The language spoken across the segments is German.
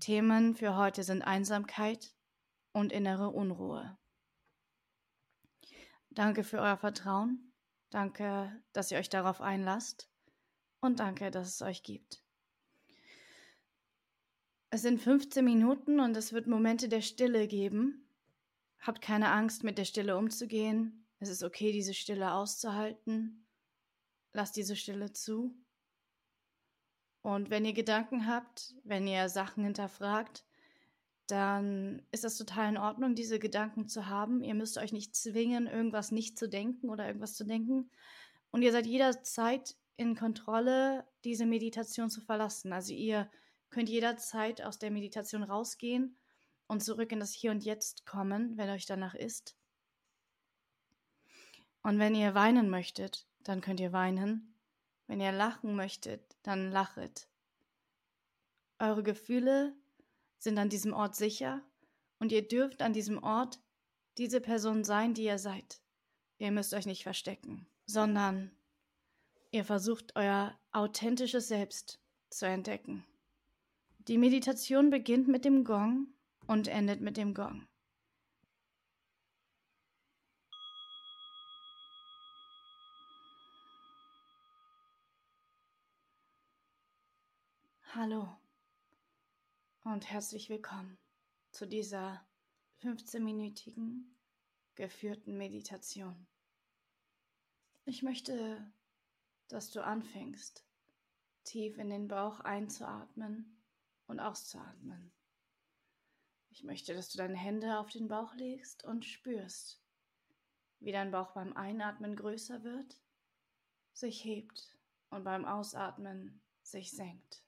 Themen für heute sind Einsamkeit und innere Unruhe. Danke für euer Vertrauen. Danke, dass ihr euch darauf einlasst. Und danke, dass es euch gibt. Es sind 15 Minuten und es wird Momente der Stille geben. Habt keine Angst, mit der Stille umzugehen. Es ist okay, diese Stille auszuhalten. Lasst diese Stille zu. Und wenn ihr Gedanken habt, wenn ihr Sachen hinterfragt, dann ist das total in Ordnung, diese Gedanken zu haben. Ihr müsst euch nicht zwingen, irgendwas nicht zu denken oder irgendwas zu denken. Und ihr seid jederzeit in Kontrolle, diese Meditation zu verlassen. Also ihr könnt jederzeit aus der Meditation rausgehen und zurück in das Hier und Jetzt kommen, wenn euch danach ist. Und wenn ihr weinen möchtet, dann könnt ihr weinen. Wenn ihr lachen möchtet, dann lachet. Eure Gefühle sind an diesem Ort sicher und ihr dürft an diesem Ort diese Person sein, die ihr seid. Ihr müsst euch nicht verstecken, sondern ihr versucht euer authentisches Selbst zu entdecken. Die Meditation beginnt mit dem Gong und endet mit dem Gong. Hallo und herzlich willkommen zu dieser 15-minütigen geführten Meditation. Ich möchte, dass du anfängst, tief in den Bauch einzuatmen und auszuatmen. Ich möchte, dass du deine Hände auf den Bauch legst und spürst, wie dein Bauch beim Einatmen größer wird, sich hebt und beim Ausatmen sich senkt.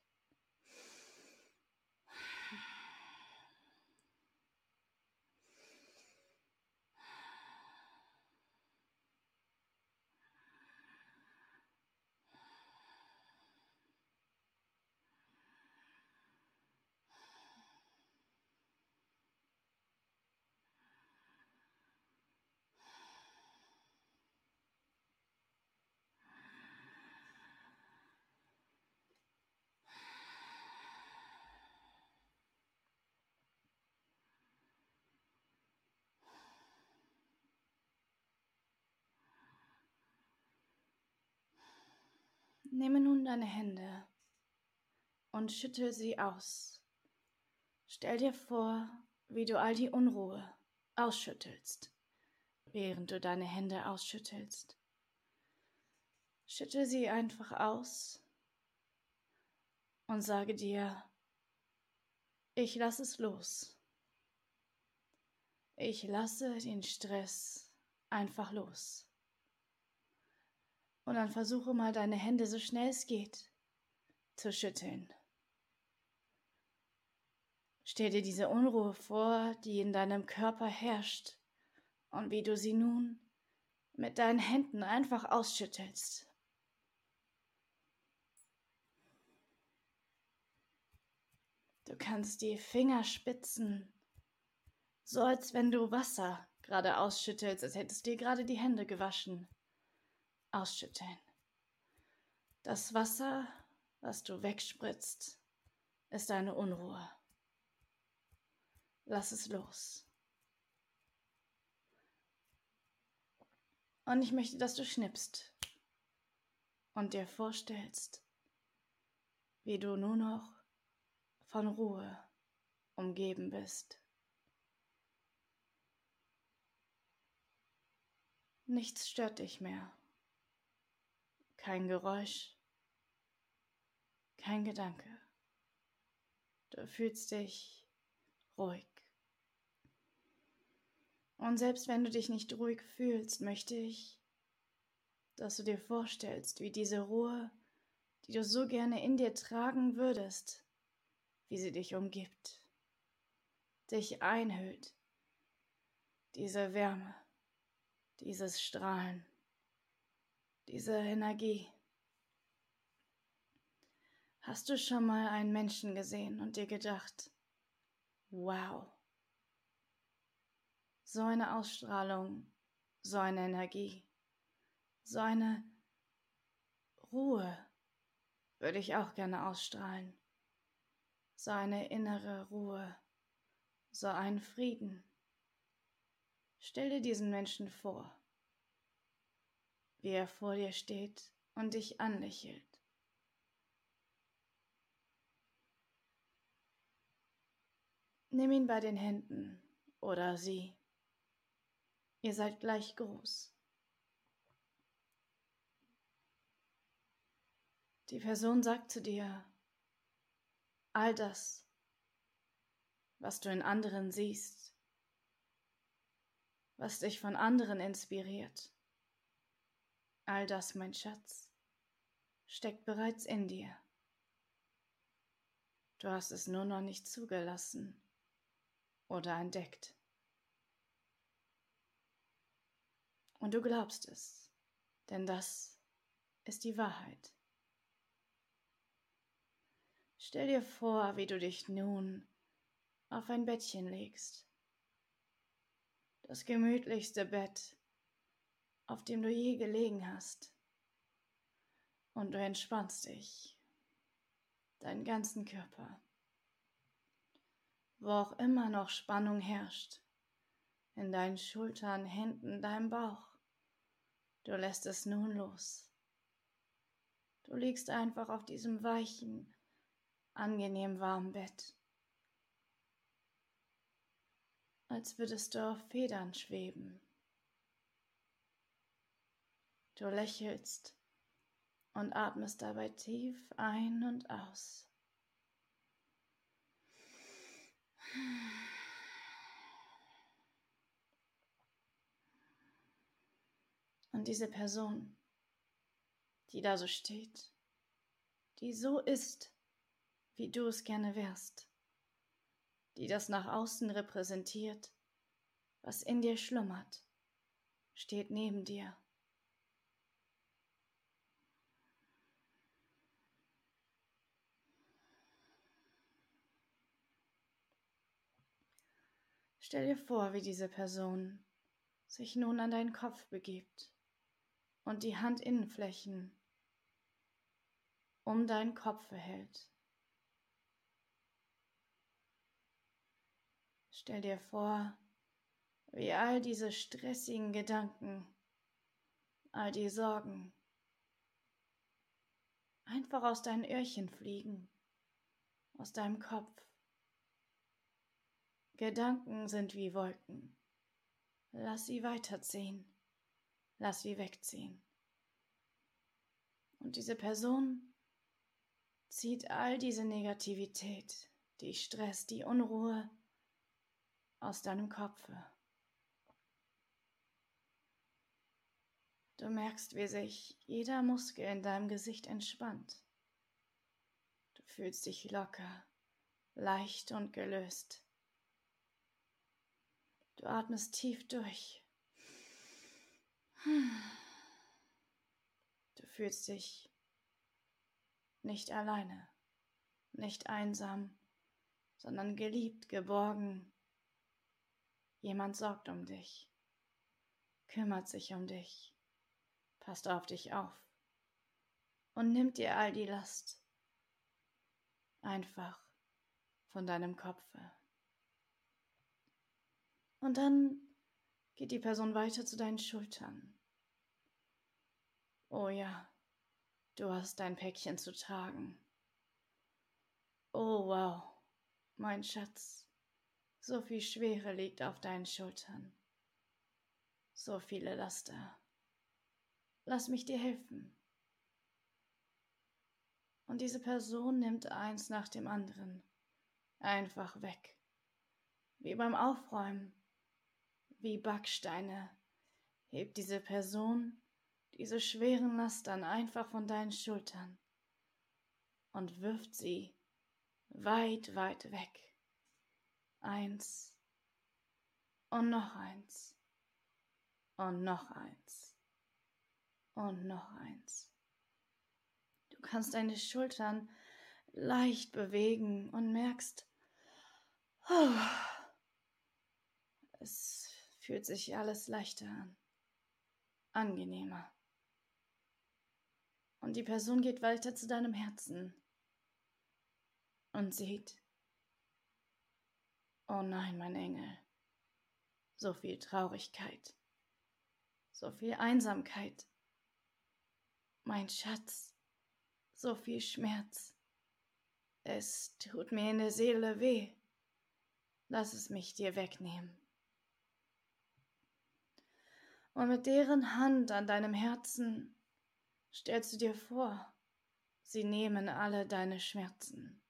Nehme nun deine Hände und schüttel sie aus. Stell dir vor, wie du all die Unruhe ausschüttelst, während du deine Hände ausschüttelst. Schüttel sie einfach aus und sage dir, ich lasse es los. Ich lasse den Stress einfach los. Und dann versuche mal deine Hände so schnell es geht zu schütteln. Stell dir diese Unruhe vor, die in deinem Körper herrscht und wie du sie nun mit deinen Händen einfach ausschüttelst. Du kannst die Fingerspitzen, so als wenn du Wasser gerade ausschüttelst, als hättest du dir gerade die Hände gewaschen ausschütteln. Das Wasser, was du wegspritzt, ist deine Unruhe. Lass es los. Und ich möchte, dass du schnippst und dir vorstellst, wie du nur noch von Ruhe umgeben bist. Nichts stört dich mehr. Kein Geräusch, kein Gedanke. Du fühlst dich ruhig. Und selbst wenn du dich nicht ruhig fühlst, möchte ich, dass du dir vorstellst, wie diese Ruhe, die du so gerne in dir tragen würdest, wie sie dich umgibt, dich einhüllt, diese Wärme, dieses Strahlen diese Energie. Hast du schon mal einen Menschen gesehen und dir gedacht, wow, so eine Ausstrahlung, so eine Energie, so eine Ruhe würde ich auch gerne ausstrahlen. so eine innere Ruhe, so einen Frieden. Stell dir diesen Menschen vor, wie er vor dir steht und dich anlächelt. Nimm ihn bei den Händen oder sie. Ihr seid gleich groß. Die Person sagt zu dir, all das, was du in anderen siehst, was dich von anderen inspiriert, all das, mein Schatz, steckt bereits in dir. Du hast es nur noch nicht zugelassen oder entdeckt. Und du glaubst es, denn das ist die Wahrheit. Stell dir vor, wie du dich nun auf ein Bettchen legst. Das gemütlichste Bett, auf dem du je gelegen hast. Und du entspannst dich, deinen ganzen Körper. Wo auch immer noch Spannung herrscht, in deinen Schultern, Händen, deinem Bauch, du lässt es nun los. Du liegst einfach auf diesem weichen, angenehm warmen Bett, als würdest du auf Federn schweben. Du lächelst und atmest dabei tief ein und aus. Und diese Person, die da so steht, die so ist, wie du es gerne wärst, die das nach außen repräsentiert, was in dir schlummert, steht neben dir. Stell dir vor, wie diese Person sich nun an deinen Kopf begibt und die Handinnenflächen um deinen Kopf hält. Stell dir vor, wie all diese stressigen Gedanken, all die Sorgen einfach aus deinen Öhrchen fliegen, aus deinem Kopf. Gedanken sind wie Wolken. Lass sie weiterziehen. Lass sie wegziehen. Und diese Person zieht all diese Negativität, die Stress, die Unruhe, aus deinem Kopfe. Du merkst, wie sich jeder Muskel in deinem Gesicht entspannt. Du fühlst dich locker, leicht und gelöst. Du atmest tief durch. Du fühlst dich nicht alleine, nicht einsam, sondern geliebt, geborgen, Jemand sorgt um dich, kümmert sich um dich, passt auf dich auf und nimmt dir all die Last einfach von deinem Kopfe. Und dann geht die Person weiter zu deinen Schultern. Oh ja, du hast dein Päckchen zu tragen. Oh wow, mein Schatz. So viel Schwere liegt auf deinen Schultern. So viele Laster. Lass mich dir helfen. Und diese Person nimmt eins nach dem anderen einfach weg. Wie beim Aufräumen, wie Backsteine, hebt diese Person diese schweren Lastern einfach von deinen Schultern und wirft sie weit, weit weg. Eins und noch eins und noch eins und noch eins. Du kannst deine Schultern leicht bewegen und merkst, oh, fühlt sich alles leichter an, angenehmer. Und die Person geht weiter zu deinem Herzen und sieht, Oh nein, mein Engel. So viel Traurigkeit. So viel Einsamkeit. Mein Schatz. So viel Schmerz. Es tut mir in der Seele weh. Lass es mich dir wegnehmen. Und mit deren Hand an deinem Herzen stellst du dir vor, sie nehmen alle deine Schmerzen.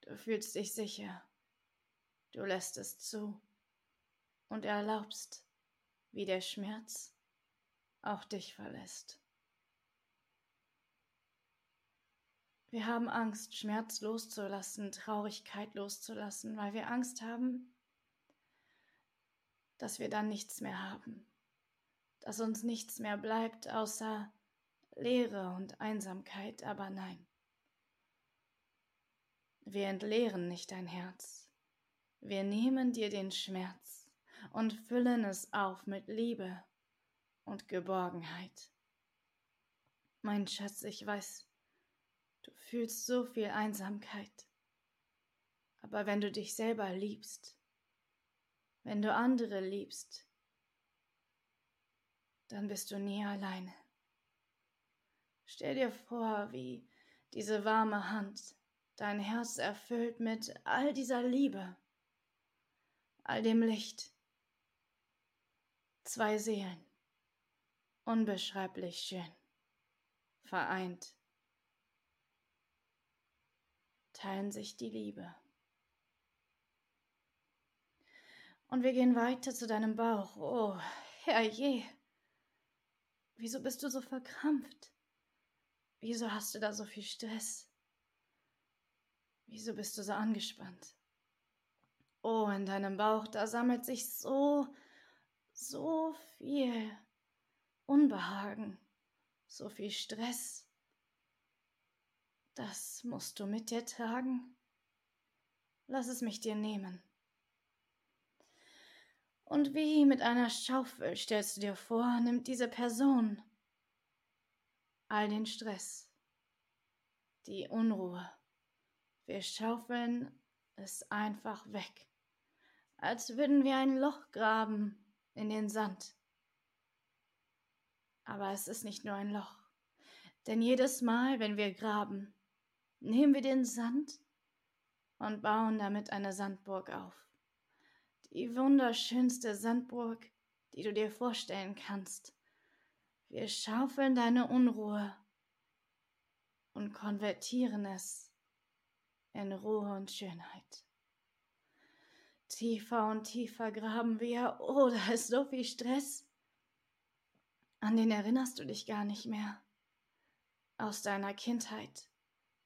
Du fühlst dich sicher, du lässt es zu und erlaubst, wie der Schmerz auch dich verlässt. Wir haben Angst, Schmerz loszulassen, Traurigkeit loszulassen, weil wir Angst haben, dass wir dann nichts mehr haben, dass uns nichts mehr bleibt außer Leere und Einsamkeit, aber nein. Wir entleeren nicht dein Herz, wir nehmen dir den Schmerz und füllen es auf mit Liebe und Geborgenheit. Mein Schatz, ich weiß, Du fühlst so viel Einsamkeit. Aber wenn du dich selber liebst, wenn du andere liebst, dann bist du nie alleine. Stell dir vor, wie diese warme Hand dein Herz erfüllt mit all dieser Liebe, all dem Licht. Zwei Seelen, unbeschreiblich schön, vereint teilen sich die Liebe. Und wir gehen weiter zu deinem Bauch. Oh, herrje. Wieso bist du so verkrampft? Wieso hast du da so viel Stress? Wieso bist du so angespannt? Oh, in deinem Bauch, da sammelt sich so, so viel Unbehagen, so viel Stress. Das musst du mit dir tragen. Lass es mich dir nehmen. Und wie mit einer Schaufel stellst du dir vor, nimmt diese Person all den Stress, die Unruhe. Wir schaufeln es einfach weg, als würden wir ein Loch graben in den Sand. Aber es ist nicht nur ein Loch, denn jedes Mal, wenn wir graben, Nehmen wir den Sand und bauen damit eine Sandburg auf. Die wunderschönste Sandburg, die du dir vorstellen kannst. Wir schaufeln deine Unruhe und konvertieren es in Ruhe und Schönheit. Tiefer und tiefer graben wir. Oh, da ist so viel Stress. An den erinnerst du dich gar nicht mehr. Aus deiner Kindheit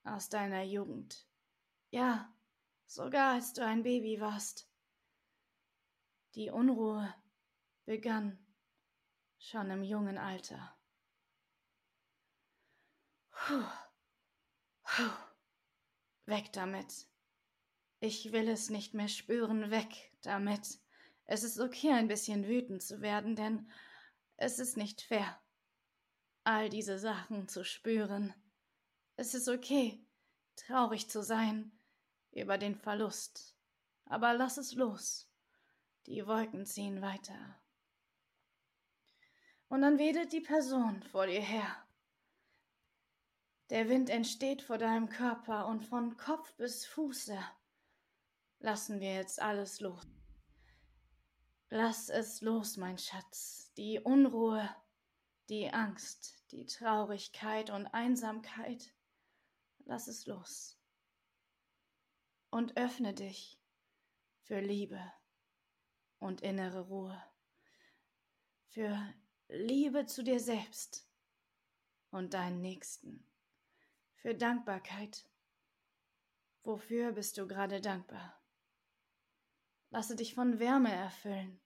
aus deiner Jugend. Ja, sogar als du ein Baby warst. Die Unruhe begann schon im jungen Alter. Puh, puh, weg damit. Ich will es nicht mehr spüren, weg damit. Es ist okay, ein bisschen wütend zu werden, denn es ist nicht fair, all diese Sachen zu spüren. Es ist okay, traurig zu sein über den Verlust, aber lass es los. Die Wolken ziehen weiter. Und dann wedelt die Person vor dir her. Der Wind entsteht vor deinem Körper und von Kopf bis Fuße lassen wir jetzt alles los. Lass es los, mein Schatz. Die Unruhe, die Angst, die Traurigkeit und Einsamkeit lass es los und öffne dich für Liebe und innere Ruhe, für Liebe zu dir selbst und deinen Nächsten, für Dankbarkeit. Wofür bist du gerade dankbar? Lasse dich von Wärme erfüllen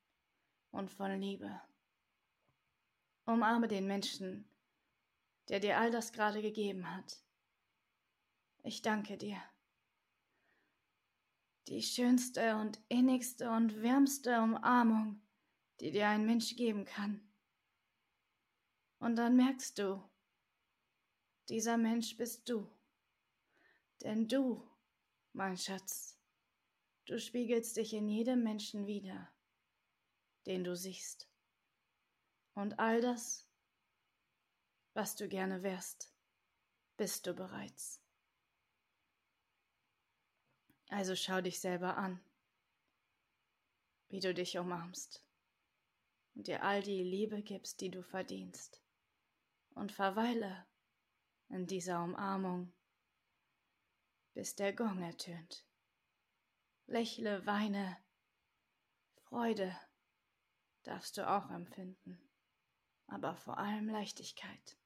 und von Liebe. Umarme den Menschen, der dir all das gerade gegeben hat. Ich danke dir. Die schönste und innigste und wärmste Umarmung, die dir ein Mensch geben kann. Und dann merkst du, dieser Mensch bist du. Denn du, mein Schatz, Du spiegelst dich in jedem Menschen wieder, den du siehst. Und all das, was du gerne wärst, bist du bereits. Also schau dich selber an, wie du dich umarmst und dir all die Liebe gibst, die du verdienst. Und verweile in dieser Umarmung, bis der Gong ertönt. Lächle, weine, Freude darfst du auch empfinden, aber vor allem Leichtigkeit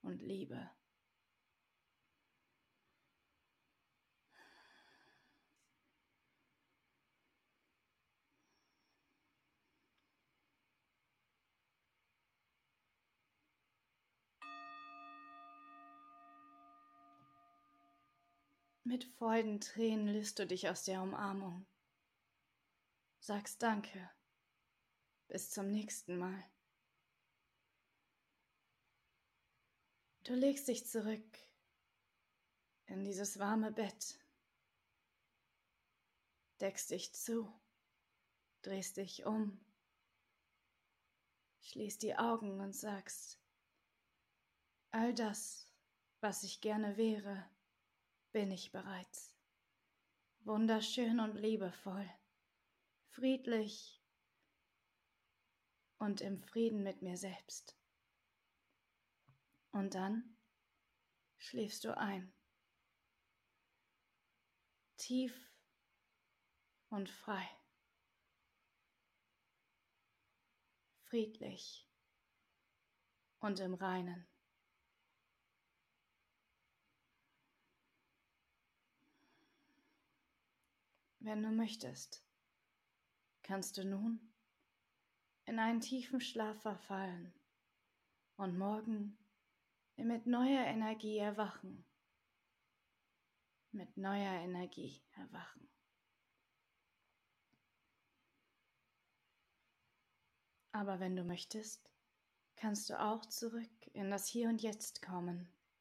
und Liebe. Mit Freudentränen löst du dich aus der Umarmung. Sagst Danke. Bis zum nächsten Mal. Du legst dich zurück in dieses warme Bett, deckst dich zu, drehst dich um, schließt die Augen und sagst, all das, was ich gerne wäre, bin ich bereits. Wunderschön und liebevoll, friedlich und im Frieden mit mir selbst. Und dann schläfst du ein. Tief und frei. Friedlich und im Reinen. Wenn du möchtest, kannst du nun in einen tiefen Schlaf verfallen und morgen mit neuer Energie erwachen. Mit neuer Energie erwachen. Aber wenn du möchtest, kannst du auch zurück in das Hier und Jetzt kommen